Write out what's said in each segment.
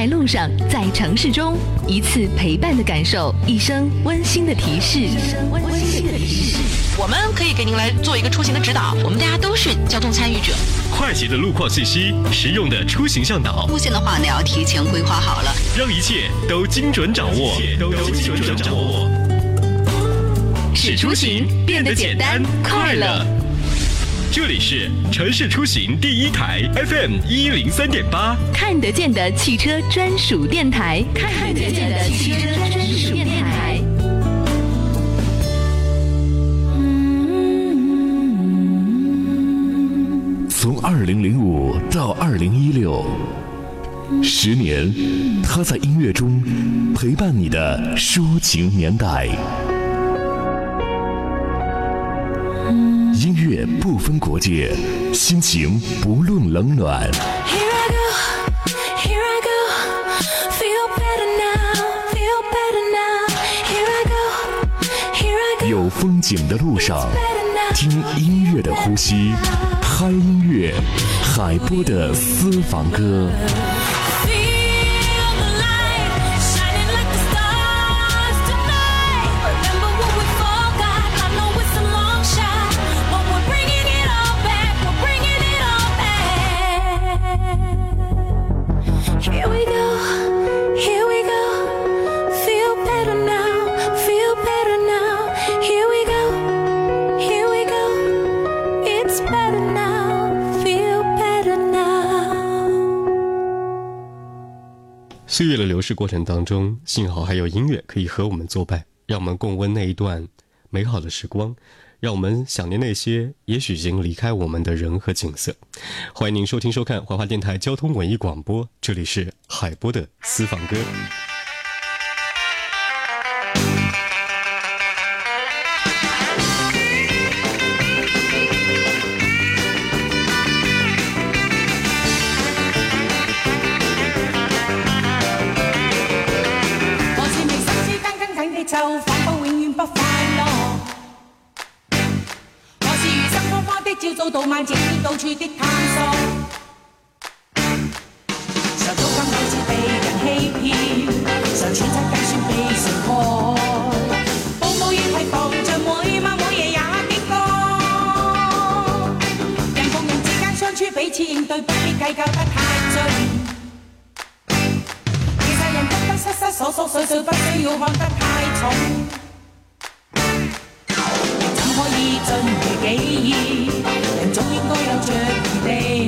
在路上，在城市中，一次陪伴的感受，一声温馨的提示。一声温馨的提示。我们可以给您来做一个出行的指导，我们大家都是交通参与者。快捷的路况信息，实用的出行向导。路线的话呢，要提前规划好了。让一切都精准掌握，都精准掌握。使出行变得简单快乐。这里是城市出行第一台 FM 一零三点八，看得见的汽车专属电台，看得见的汽车专属电台。从二零零五到二零一六，十年，他在音乐中陪伴你的抒情年代。音乐不分国界，心情不论冷暖。有风景的路上，听音乐的呼吸，嗨音乐，海波的私房歌。岁月的流逝过程当中，幸好还有音乐可以和我们作伴，让我们共温那一段美好的时光，让我们想念那些也许已经离开我们的人和景色。欢迎您收听收看怀化电台交通文艺广播，这里是海波的私房歌。到晚，萬劫到處的探索，常遭今愛事被人欺騙，常穿出金算被食害，步步怨恨防著每晚每夜也必過。人逢人之間相處彼此應對不必計較得太盡。其實人得得失失瑣瑣碎碎不需要看得太重，怎可以盡如己意？wanted. today.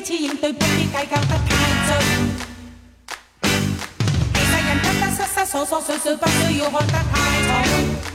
彼此应对不必计较得太准，其实人得得失失，琐琐碎碎，不需要看得太重。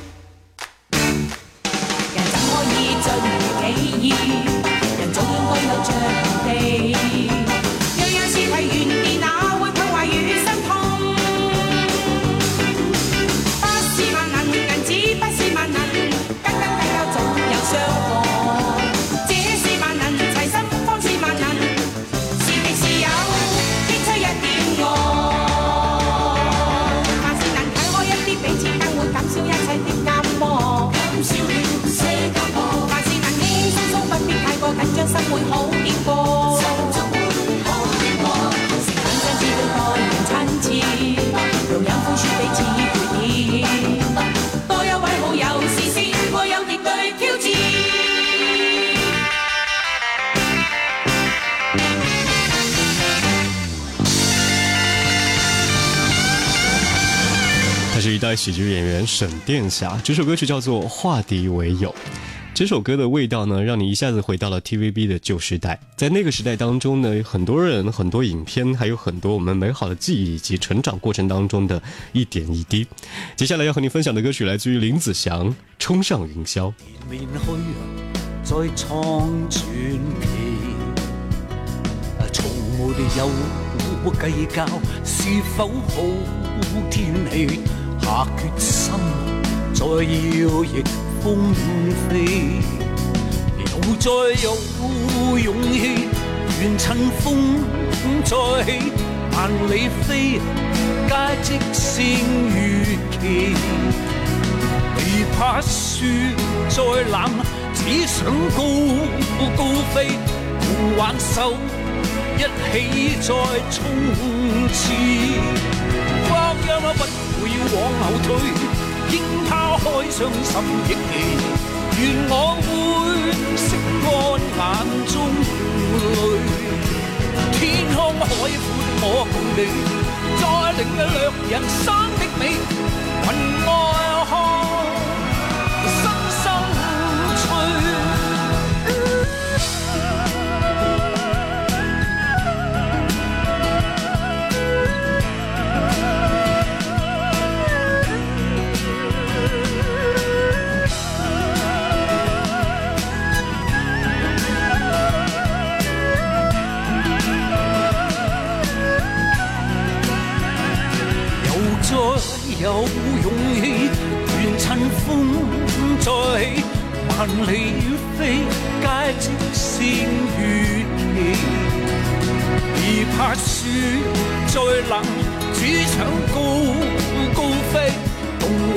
喜剧演员沈殿霞，这首歌曲叫做《化敌为友》。这首歌的味道呢，让你一下子回到了 TVB 的旧时代。在那个时代当中呢，很多人、很多影片，还有很多我们美好的记忆以及成长过程当中的一点一滴。接下来要和你分享的歌曲来自于林子祥，《冲上云霄》。下决心，再要逆风飞，又再有勇气，愿趁风再起，万里飞，皆即胜预期。未怕雪再冷，只想高高飞，手挽手，一起再冲刺。不会往后退，应抛开伤心忆记。愿我会拭干眼中泪。天空海阔，我共你再领略人生的美。云外看。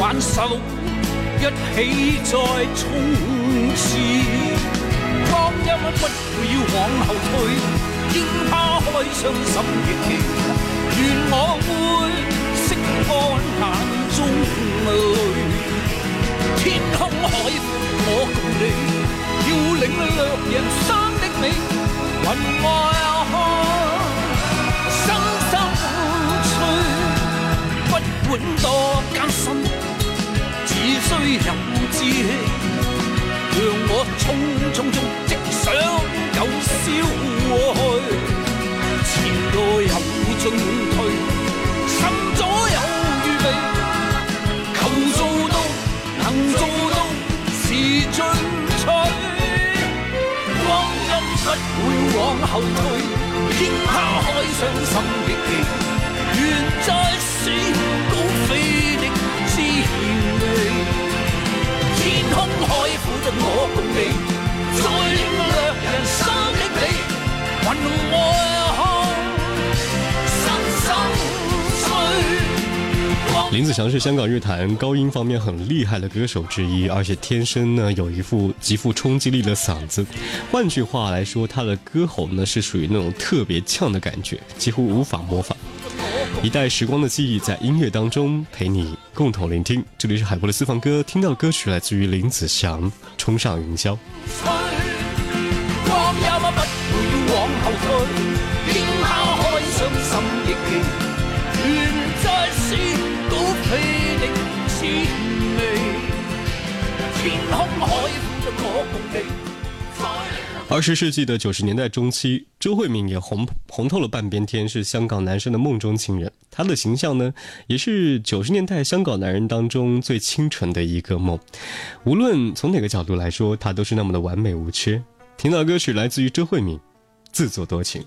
挽手，一起再冲刺。光阴不要往后退，应花开伤心旧景。愿我会拭干眼中泪，天空海阔我共你，要领略人生的美。云外看，心相翠，不管多艰辛。只需有志气，让我匆匆直即想有消去，前路有进退，心早有预备，求做到，能做到，是进取，光阴不会往后退，天高海尚心亦健，愿再试高飞。天空海阔，我共你再领略人生的美，云外看，心相随。林子祥是香港乐坛高音方面很厉害的歌手之一，而且天生呢有一副极富冲击力的嗓子。换句话来说，他的歌喉呢是属于那种特别呛的感觉，几乎无法模仿。一代时光的记忆在音乐当中陪你共同聆听，这里是海波的私房歌，听到歌曲来自于林子祥《冲上云霄》。二十世纪的九十年代中期，周慧敏也红红透了半边天，是香港男生的梦中情人。她的形象呢，也是九十年代香港男人当中最清纯的一个梦。无论从哪个角度来说，她都是那么的完美无缺。听到歌曲来自于周慧敏，《自作多情》。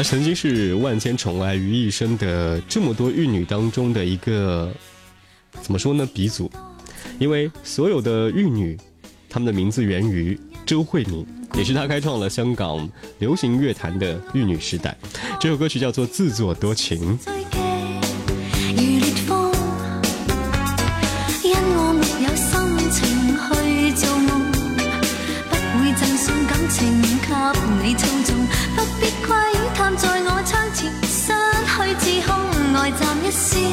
她曾经是万千宠爱于一身的这么多玉女当中的一个，怎么说呢？鼻祖，因为所有的玉女，她们的名字源于周慧敏，也是她开创了香港流行乐坛的玉女时代。这首歌曲叫做《自作多情》。see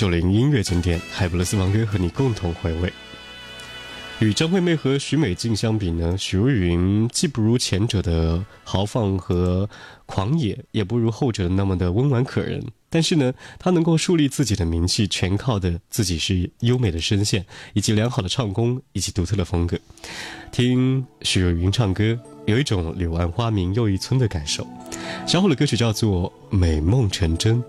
九零音乐经典，海勒斯王哥和你共同回味。与张惠妹和许美静相比呢，许茹芸既不如前者的豪放和狂野，也不如后者那么的温婉可人。但是呢，她能够树立自己的名气，全靠的自己是优美的声线，以及良好的唱功，以及独特的风格。听许茹芸唱歌，有一种柳暗花明又一村的感受。稍后的歌曲叫做《美梦成真》。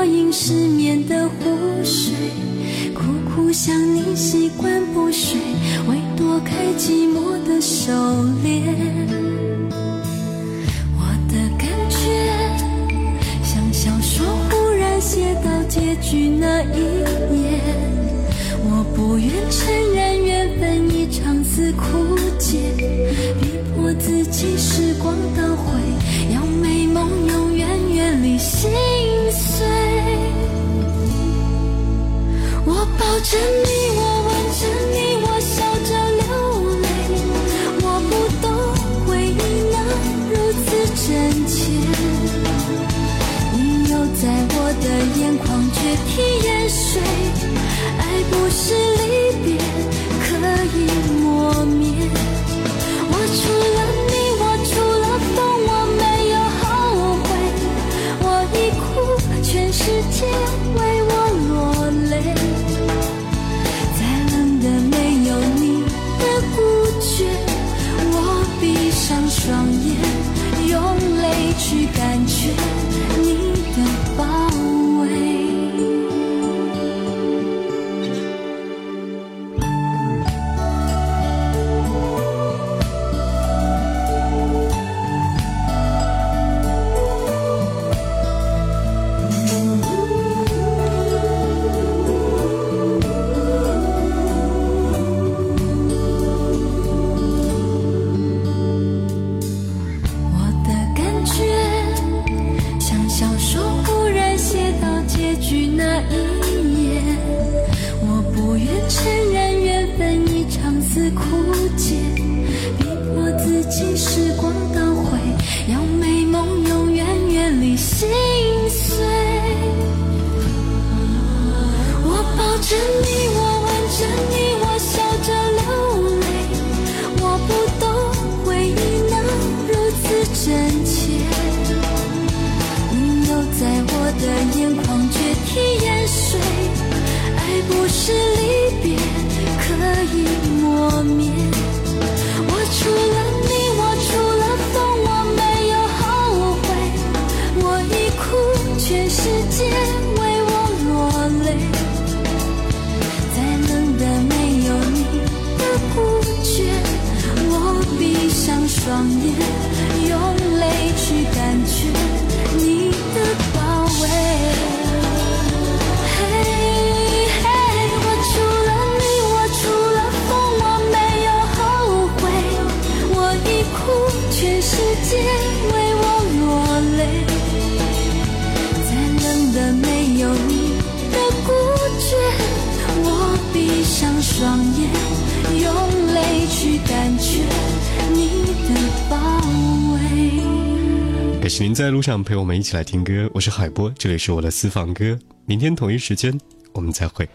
我饮失眠的湖水，苦苦想你，习惯不睡，为躲开寂寞的狩猎。我的感觉像小说忽然写到结局那一页，我不愿承认缘分一场丝枯竭，逼迫自己时光倒回，要美梦永远远离心。岁，我抱着你，我吻着你。双眼用泪去感觉。您在路上陪我们一起来听歌，我是海波，这里是我的私房歌。明天同一时间，我们再会。